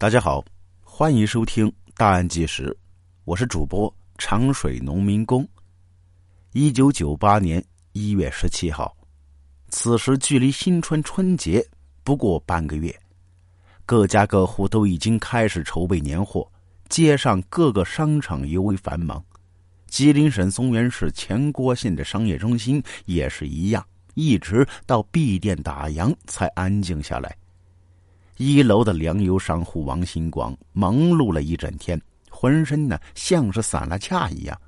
大家好，欢迎收听《大案纪实》，我是主播长水农民工。一九九八年一月十七号，此时距离新春春节不过半个月，各家各户都已经开始筹备年货，街上各个商场尤为繁忙。吉林省松原市前郭县的商业中心也是一样，一直到闭店打烊才安静下来。一楼的粮油商户王新光忙碌了一整天，浑身呢像是散了架一样，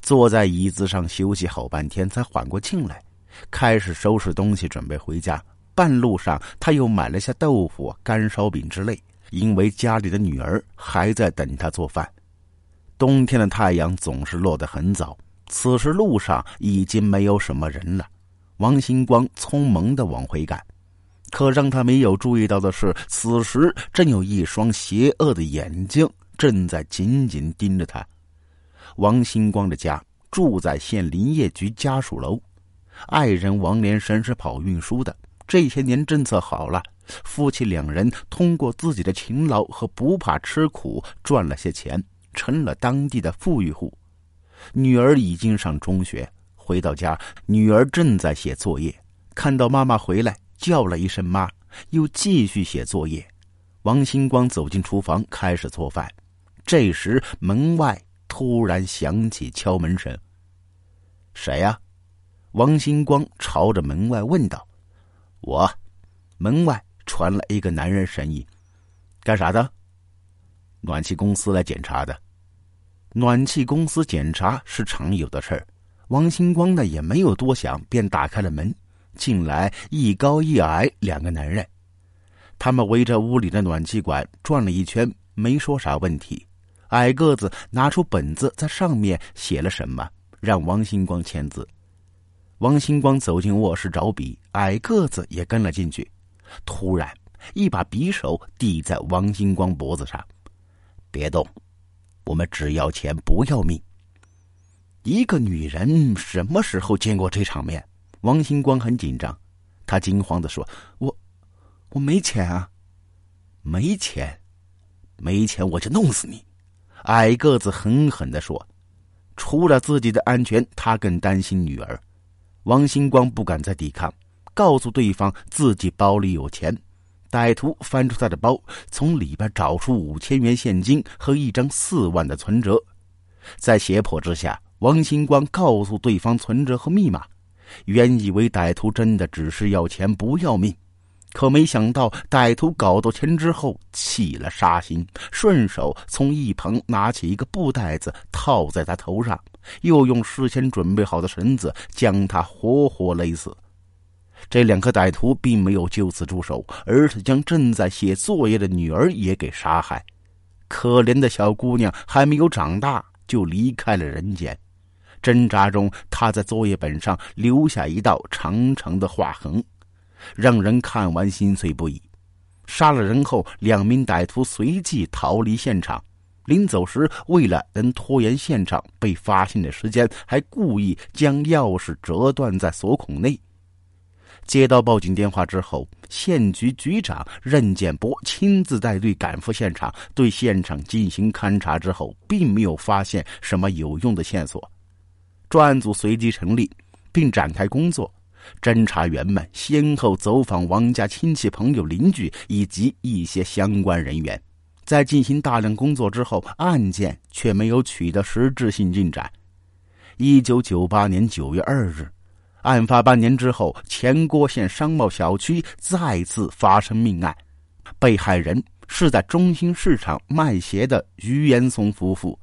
坐在椅子上休息好半天，才缓过劲来，开始收拾东西准备回家。半路上，他又买了些豆腐、干烧饼之类，因为家里的女儿还在等他做饭。冬天的太阳总是落得很早，此时路上已经没有什么人了。王新光匆忙的往回赶。可让他没有注意到的是，此时正有一双邪恶的眼睛正在紧紧盯着他。王星光的家住在县林业局家属楼，爱人王连生是跑运输的。这些年政策好了，夫妻两人通过自己的勤劳和不怕吃苦赚了些钱，成了当地的富裕户。女儿已经上中学，回到家，女儿正在写作业，看到妈妈回来。叫了一声“妈”，又继续写作业。王星光走进厨房，开始做饭。这时，门外突然响起敲门声。“谁呀？”王星光朝着门外问道。“我。”门外传来一个男人声音。“干啥的？”“暖气公司来检查的。”“暖气公司检查是常有的事儿。”王星光呢也没有多想，便打开了门。进来一高一矮两个男人，他们围着屋里的暖气管转了一圈，没说啥问题。矮个子拿出本子，在上面写了什么，让王星光签字。王星光走进卧室找笔，矮个子也跟了进去。突然，一把匕首抵在王星光脖子上，“别动，我们只要钱不要命。”一个女人什么时候见过这场面？王星光很紧张，他惊慌的说：“我，我没钱啊，没钱，没钱，我就弄死你！”矮个子狠狠的说：“除了自己的安全，他更担心女儿。”王星光不敢再抵抗，告诉对方自己包里有钱。歹徒翻出他的包，从里边找出五千元现金和一张四万的存折。在胁迫之下，王星光告诉对方存折和密码。原以为歹徒真的只是要钱不要命，可没想到歹徒搞到钱之后起了杀心，顺手从一旁拿起一个布袋子套在他头上，又用事先准备好的绳子将他活活勒死。这两个歹徒并没有就此住手，而是将正在写作业的女儿也给杀害。可怜的小姑娘还没有长大就离开了人间。挣扎中，他在作业本上留下一道长长的划痕，让人看完心碎不已。杀了人后，两名歹徒随即逃离现场。临走时，为了能拖延现场被发现的时间，还故意将钥匙折断在锁孔内。接到报警电话之后，县局局长任建波亲自带队赶赴现场，对现场进行勘查之后，并没有发现什么有用的线索。专案组随即成立，并展开工作。侦查员们先后走访王家亲戚、朋友、邻居以及一些相关人员，在进行大量工作之后，案件却没有取得实质性进展。一九九八年九月二日，案发半年之后，前郭县商贸小区再次发生命案，被害人是在中心市场卖鞋的于延松夫妇。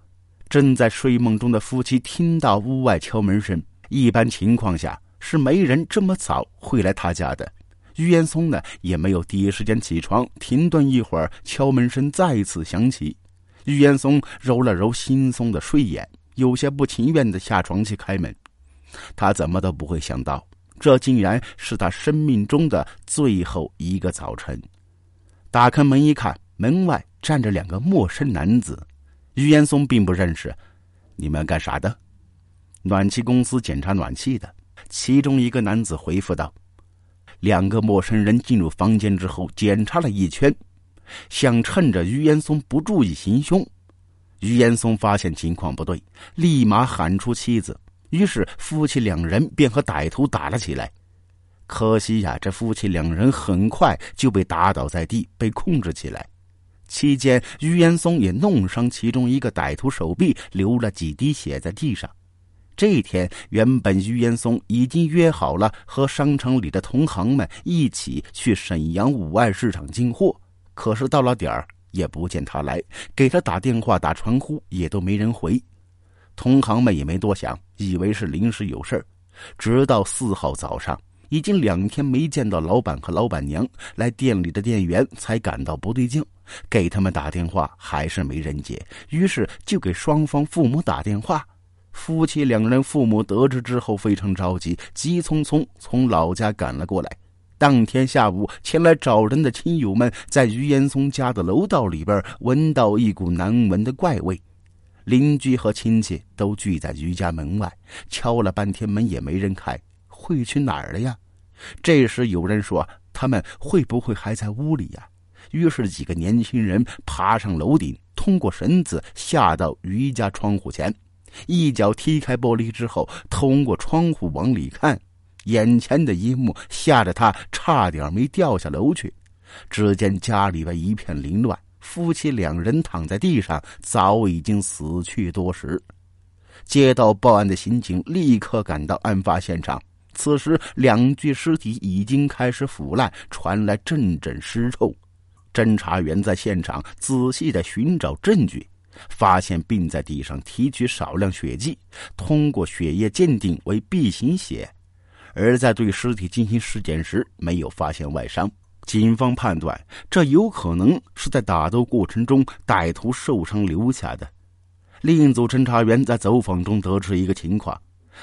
正在睡梦中的夫妻听到屋外敲门声，一般情况下是没人这么早会来他家的。于岩松呢也没有第一时间起床，停顿一会儿，敲门声再次响起。于岩松揉了揉惺忪的睡眼，有些不情愿的下床去开门。他怎么都不会想到，这竟然是他生命中的最后一个早晨。打开门一看，门外站着两个陌生男子。于岩松并不认识，你们干啥的？暖气公司检查暖气的。其中一个男子回复道：“两个陌生人进入房间之后，检查了一圈，想趁着于延松不注意行凶。于延松发现情况不对，立马喊出妻子，于是夫妻两人便和歹徒打了起来。可惜呀，这夫妻两人很快就被打倒在地，被控制起来。期间，于延松也弄伤其中一个歹徒手臂，流了几滴血在地上。这一天，原本于延松已经约好了和商场里的同行们一起去沈阳五爱市场进货，可是到了点儿也不见他来，给他打电话、打传呼也都没人回。同行们也没多想，以为是临时有事直到四号早上，已经两天没见到老板和老板娘，来店里的店员才感到不对劲，给他们打电话还是没人接，于是就给双方父母打电话。夫妻两人父母得知之后非常着急，急匆匆从老家赶了过来。当天下午前来找人的亲友们，在于延松家的楼道里边闻到一股难闻的怪味，邻居和亲戚都聚在于家门外，敲了半天门也没人开，会去哪儿了呀？这时有人说：“他们会不会还在屋里呀？”于是几个年轻人爬上楼顶，通过绳子下到于家窗户前。一脚踢开玻璃之后，通过窗户往里看，眼前的一幕吓得他差点没掉下楼去。只见家里边一片凌乱，夫妻两人躺在地上，早已经死去多时。接到报案的刑警立刻赶到案发现场，此时两具尸体已经开始腐烂，传来阵阵尸臭。侦查员在现场仔细的寻找证据。发现并在地上提取少量血迹，通过血液鉴定为 B 型血，而在对尸体进行尸检时没有发现外伤。警方判断这有可能是在打斗过程中歹徒受伤留下的。另一组侦查员在走访中得知一个情况：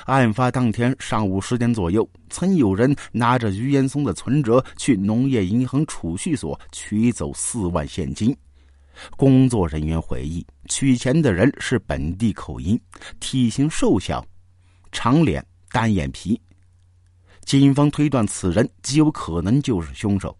案发当天上午十点左右，曾有人拿着于延松的存折去农业银行储蓄所取走四万现金。工作人员回忆，取钱的人是本地口音，体型瘦小，长脸单眼皮。警方推断此人极有可能就是凶手。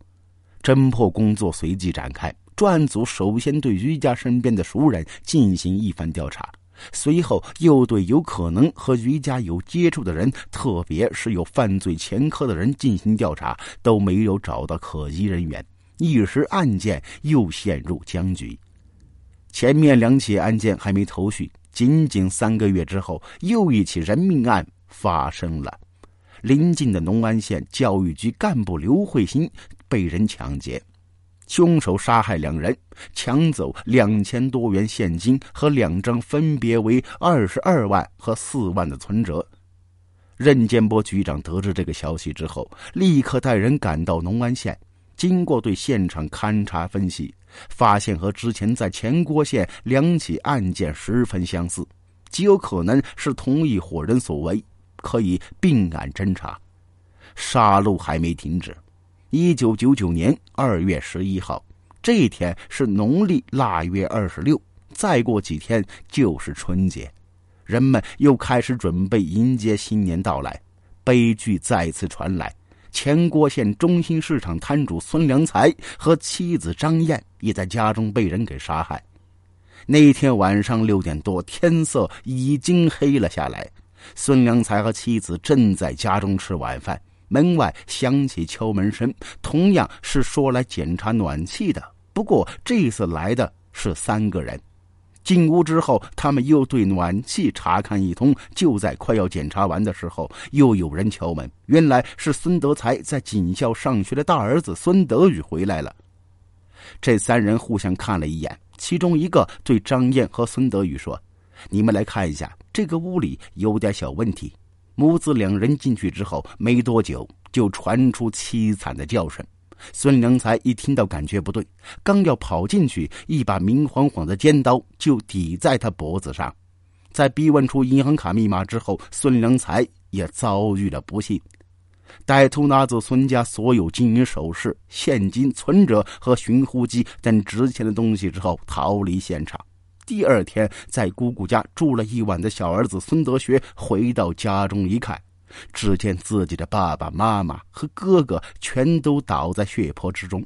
侦破工作随即展开，专案组首先对于家身边的熟人进行一番调查，随后又对有可能和于家有接触的人，特别是有犯罪前科的人进行调查，都没有找到可疑人员。一时案件又陷入僵局，前面两起案件还没头绪，仅仅三个月之后，又一起人命案发生了。临近的农安县教育局干部刘慧欣被人抢劫，凶手杀害两人，抢走两千多元现金和两张分别为二十二万和四万的存折。任建波局长得知这个消息之后，立刻带人赶到农安县。经过对现场勘查分析，发现和之前在前郭县两起案件十分相似，极有可能是同一伙人所为，可以并案侦查。杀戮还没停止。一九九九年二月十一号，这一天是农历腊月二十六，再过几天就是春节，人们又开始准备迎接新年到来。悲剧再次传来。前郭县中心市场摊主孙良才和妻子张燕也在家中被人给杀害。那天晚上六点多，天色已经黑了下来。孙良才和妻子正在家中吃晚饭，门外响起敲门声，同样是说来检查暖气的。不过这次来的是三个人。进屋之后，他们又对暖气查看一通。就在快要检查完的时候，又有人敲门。原来是孙德才在警校上学的大儿子孙德宇回来了。这三人互相看了一眼，其中一个对张燕和孙德宇说：“你们来看一下，这个屋里有点小问题。”母子两人进去之后，没多久就传出凄惨的叫声。孙良才一听到感觉不对，刚要跑进去，一把明晃晃的尖刀就抵在他脖子上。在逼问出银行卡密码之后，孙良才也遭遇了不幸。歹徒拿走孙家所有金银首饰、现金、存折和寻呼机等值钱的东西之后，逃离现场。第二天，在姑姑家住了一晚的小儿子孙德学回到家中一看。只见自己的爸爸妈妈和哥哥全都倒在血泊之中，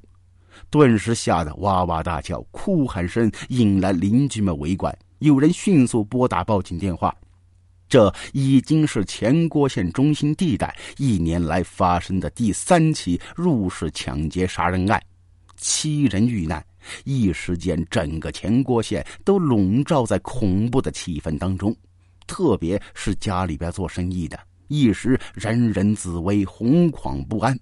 顿时吓得哇哇大叫，哭喊声引来邻居们围观。有人迅速拨打报警电话。这已经是前郭县中心地带一年来发生的第三起入室抢劫杀人案，七人遇难。一时间，整个前郭县都笼罩在恐怖的气氛当中。特别是家里边做生意的，一时人人自危，惶恐不安。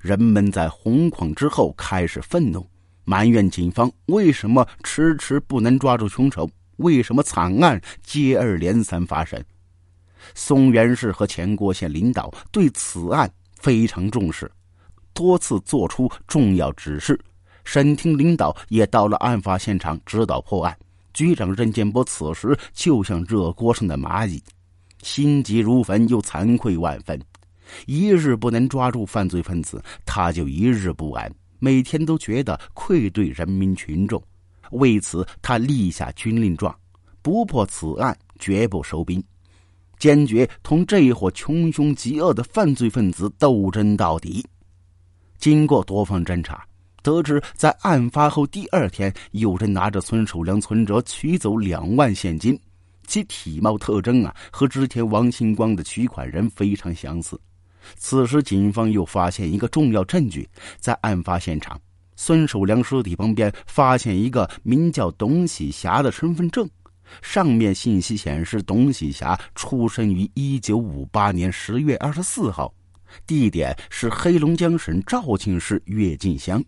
人们在惶恐之后开始愤怒，埋怨警方为什么迟迟不能抓住凶手，为什么惨案接二连三发生。松原市和前郭县领导对此案非常重视，多次作出重要指示。省厅领导也到了案发现场指导破案。局长任建波此时就像热锅上的蚂蚁，心急如焚又惭愧万分。一日不能抓住犯罪分子，他就一日不安，每天都觉得愧对人民群众。为此，他立下军令状：不破此案，绝不收兵，坚决同这一伙穷凶极恶的犯罪分子斗争到底。经过多方侦查。得知，在案发后第二天，有人拿着孙守良存折取走两万现金，其体貌特征啊，和之前王星光的取款人非常相似。此时，警方又发现一个重要证据，在案发现场，孙守良尸体旁边发现一个名叫董喜霞的身份证，上面信息显示，董喜霞出生于一九五八年十月二十四号，地点是黑龙江省肇庆市跃进乡。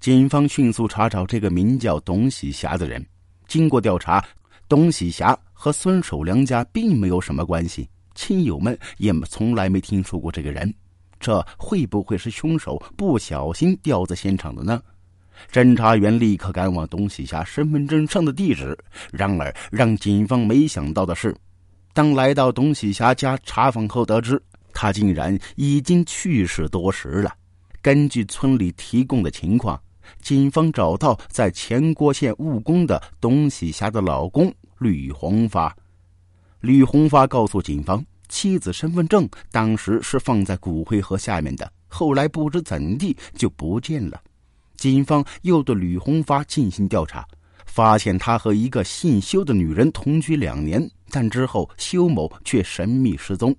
警方迅速查找这个名叫董喜霞的人。经过调查，董喜霞和孙守良家并没有什么关系，亲友们也从来没听说过这个人。这会不会是凶手不小心掉在现场的呢？侦查员立刻赶往董喜霞身份证上的地址。然而，让警方没想到的是，当来到董喜霞家查访后，得知他竟然已经去世多时了。根据村里提供的情况。警方找到在前郭县务工的董喜霞的老公吕红发。吕红发告诉警方，妻子身份证当时是放在骨灰盒下面的，后来不知怎地就不见了。警方又对吕红发进行调查，发现他和一个姓修的女人同居两年，但之后修某却神秘失踪。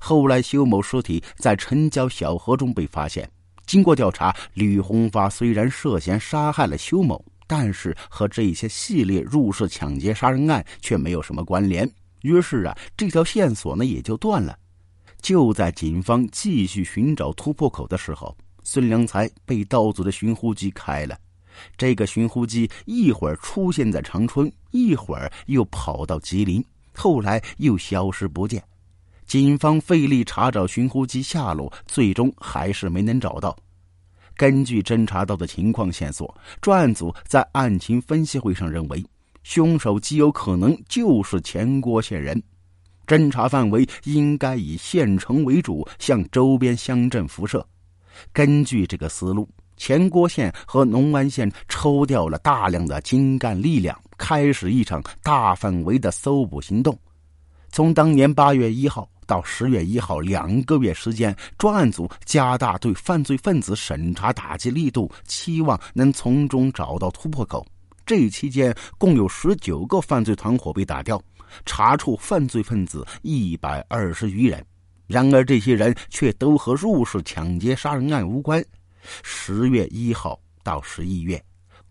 后来修某尸体在城郊小河中被发现。经过调查，吕红发虽然涉嫌杀害了邱某，但是和这些系列入室抢劫杀人案却没有什么关联。于是啊，这条线索呢也就断了。就在警方继续寻找突破口的时候，孙良才被盗走的寻呼机开了。这个寻呼机一会儿出现在长春，一会儿又跑到吉林，后来又消失不见。警方费力查找寻呼机下落，最终还是没能找到。根据侦查到的情况线索，专案组在案情分析会上认为，凶手极有可能就是前郭县人。侦查范围应该以县城为主，向周边乡镇辐射。根据这个思路，前郭县和农安县抽调了大量的精干力量，开始一场大范围的搜捕行动。从当年八月一号。到十月一号，两个月时间，专案组加大对犯罪分子审查打击力度，期望能从中找到突破口。这期间，共有十九个犯罪团伙被打掉，查处犯罪分子一百二十余人。然而，这些人却都和入室抢劫杀人案无关。十月一号到十一月，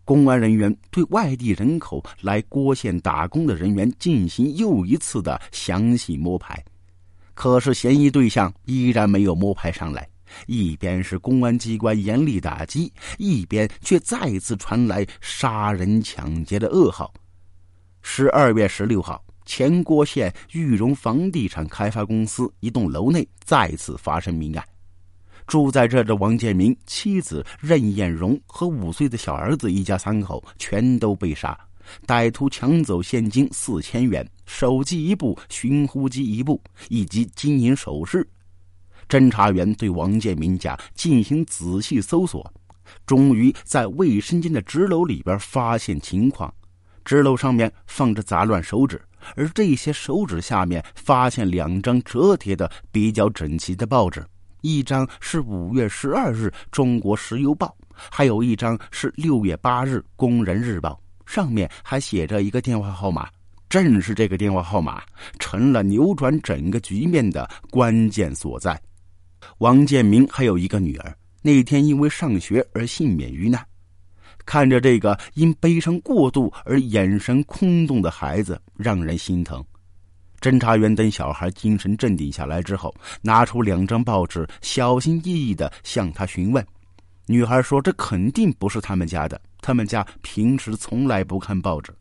公安人员对外地人口来郭县打工的人员进行又一次的详细摸排。可是嫌疑对象依然没有摸排上来，一边是公安机关严厉打击，一边却再次传来杀人抢劫的噩耗。十二月十六号，前郭县玉荣房地产开发公司一栋楼内再次发生命案，住在这的王建明、妻子任艳荣和五岁的小儿子一家三口全都被杀。歹徒抢走现金四千元、手机一部、寻呼机一部以及金银首饰。侦查员对王建民家进行仔细搜索，终于在卫生间的纸篓里边发现情况。纸篓上面放着杂乱手指，而这些手指下面发现两张折叠的比较整齐的报纸，一张是五月十二日《中国石油报》，还有一张是六月八日《工人日报》，上面还写着一个电话号码。正是这个电话号码，成了扭转整个局面的关键所在。王建明还有一个女儿，那天因为上学而幸免于难。看着这个因悲伤过度而眼神空洞的孩子，让人心疼。侦查员等小孩精神镇定下来之后，拿出两张报纸，小心翼翼的向他询问。女孩说：“这肯定不是他们家的，他们家平时从来不看报纸。”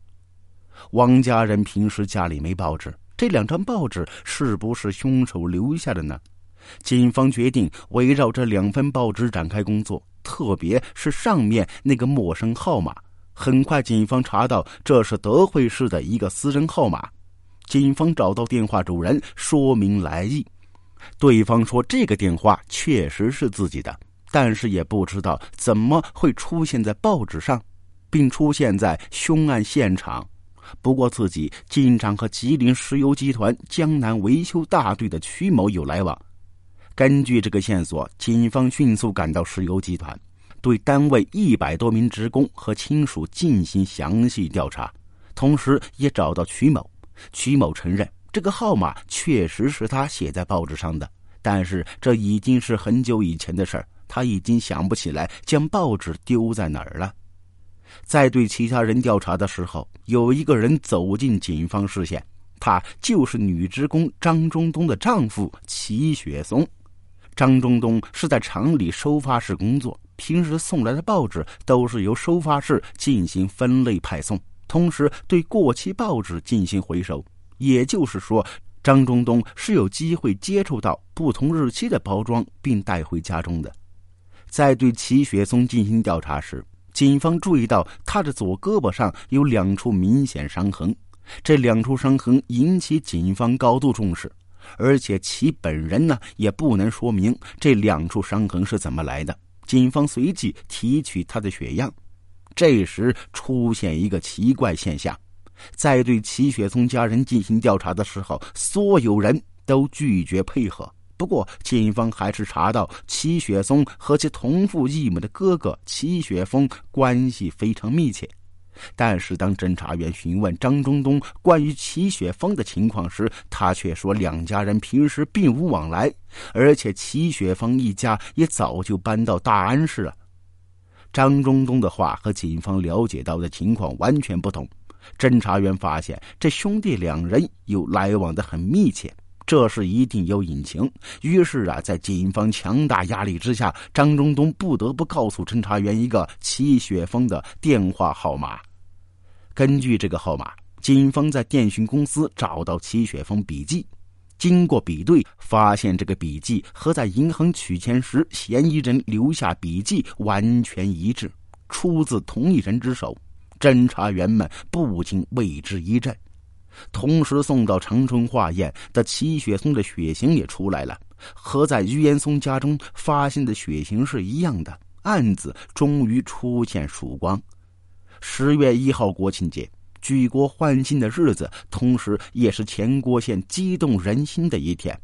王家人平时家里没报纸，这两张报纸是不是凶手留下的呢？警方决定围绕这两份报纸展开工作，特别是上面那个陌生号码。很快，警方查到这是德惠市的一个私人号码。警方找到电话主人，说明来意。对方说这个电话确实是自己的，但是也不知道怎么会出现在报纸上，并出现在凶案现场。不过，自己经常和吉林石油集团江南维修大队的曲某有来往。根据这个线索，警方迅速赶到石油集团，对单位一百多名职工和亲属进行详细调查，同时也找到曲某。曲某承认，这个号码确实是他写在报纸上的，但是这已经是很久以前的事儿，他已经想不起来将报纸丢在哪儿了。在对其他人调查的时候，有一个人走进警方视线，他就是女职工张中东的丈夫齐雪松。张中东是在厂里收发室工作，平时送来的报纸都是由收发室进行分类派送，同时对过期报纸进行回收。也就是说，张中东是有机会接触到不同日期的包装，并带回家中的。在对齐雪松进行调查时，警方注意到他的左胳膊上有两处明显伤痕，这两处伤痕引起警方高度重视，而且其本人呢也不能说明这两处伤痕是怎么来的。警方随即提取他的血样，这时出现一个奇怪现象，在对齐雪松家人进行调查的时候，所有人都拒绝配合。不过，警方还是查到齐雪松和其同父异母的哥哥齐雪峰关系非常密切。但是，当侦查员询问张中东关于齐雪峰的情况时，他却说两家人平时并无往来，而且齐雪峰一家也早就搬到大安市了。张中东的话和警方了解到的情况完全不同。侦查员发现，这兄弟两人有来往的很密切。这是一定有隐情。于是啊，在警方强大压力之下，张中东不得不告诉侦查员一个齐雪峰的电话号码。根据这个号码，警方在电讯公司找到齐雪峰笔记。经过比对，发现这个笔记和在银行取钱时嫌疑人留下笔记完全一致，出自同一人之手。侦查员们不禁为之一振。同时送到长春化验的齐雪松的血型也出来了，和在于岩松家中发现的血型是一样的。案子终于出现曙光。十月一号国庆节，举国欢庆的日子，同时也是前郭县激动人心的一天。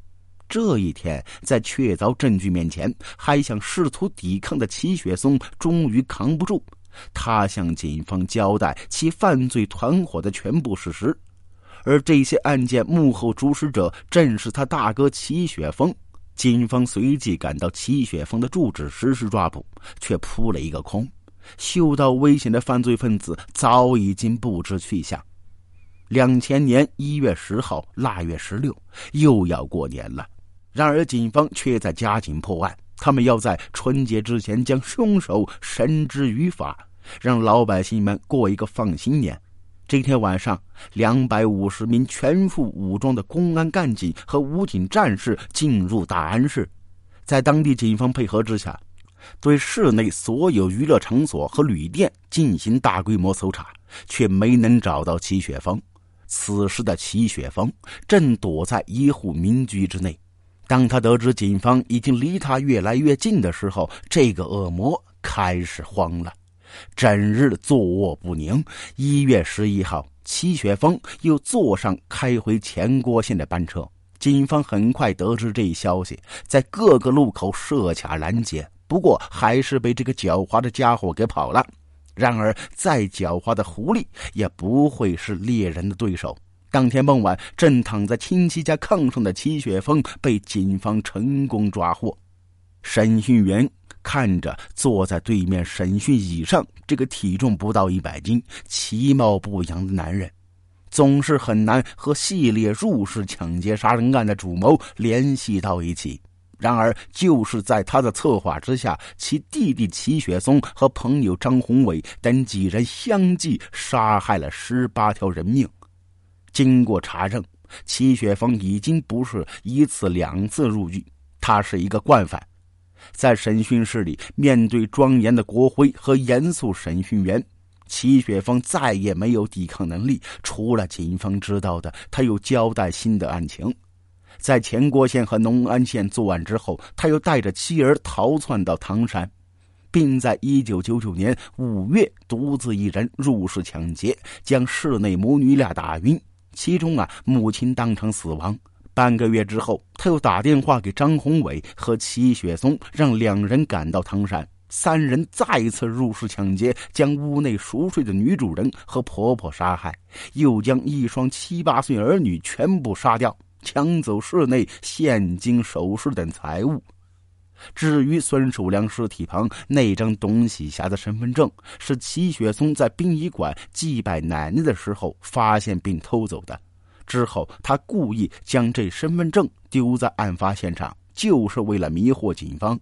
这一天，在确凿证据面前，还想试图抵抗的齐雪松终于扛不住，他向警方交代其犯罪团伙的全部事实。而这些案件幕后主使者正是他大哥齐雪峰。警方随即赶到齐雪峰的住址实施抓捕，却扑了一个空。嗅到危险的犯罪分子早已经不知去向。两千年一月十号腊月十六，又要过年了。然而警方却在加紧破案，他们要在春节之前将凶手绳之于法，让老百姓们过一个放心年。这天晚上，两百五十名全副武装的公安干警和武警战士进入大安市，在当地警方配合之下，对市内所有娱乐场所和旅店进行大规模搜查，却没能找到齐雪峰。此时的齐雪峰正躲在一户民居之内。当他得知警方已经离他越来越近的时候，这个恶魔开始慌了。整日坐卧不宁。一月十一号，齐雪峰又坐上开回前郭县的班车。警方很快得知这一消息，在各个路口设卡拦截，不过还是被这个狡猾的家伙给跑了。然而，再狡猾的狐狸也不会是猎人的对手。当天傍晚，正躺在亲戚家炕上的齐雪峰被警方成功抓获。审讯员看着坐在对面审讯椅上这个体重不到一百斤、其貌不扬的男人。总是很难和系列入室抢劫杀人案的主谋联系到一起。然而，就是在他的策划之下，其弟弟齐雪松和朋友张宏伟等几人相继杀害了十八条人命。经过查证，齐雪峰已经不是一次两次入狱，他是一个惯犯。在审讯室里，面对庄严的国徽和严肃审讯员。齐雪峰再也没有抵抗能力，除了警方知道的，他又交代新的案情。在前郭县和农安县作案之后，他又带着妻儿逃窜到唐山，并在一九九九年五月独自一人入室抢劫，将室内母女俩打晕，其中啊母亲当场死亡。半个月之后，他又打电话给张宏伟和齐雪松，让两人赶到唐山。三人再一次入室抢劫，将屋内熟睡的女主人和婆婆杀害，又将一双七八岁儿女全部杀掉，抢走室内现金、首饰等财物。至于孙守良尸体旁那张董喜霞的身份证，是齐雪松在殡仪馆祭拜奶奶的时候发现并偷走的。之后，他故意将这身份证丢在案发现场，就是为了迷惑警方。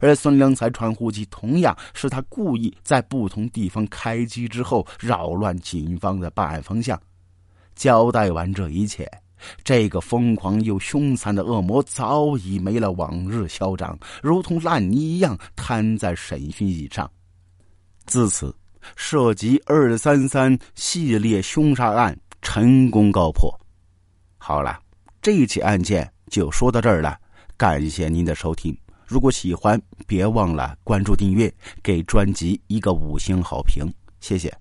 而孙良才传呼机同样是他故意在不同地方开机之后扰乱警方的办案方向。交代完这一切，这个疯狂又凶残的恶魔早已没了往日嚣张，如同烂泥一样瘫在审讯椅上。自此，涉及二三三系列凶杀案成功告破。好了，这起案件就说到这儿了，感谢您的收听。如果喜欢，别忘了关注、订阅，给专辑一个五星好评，谢谢。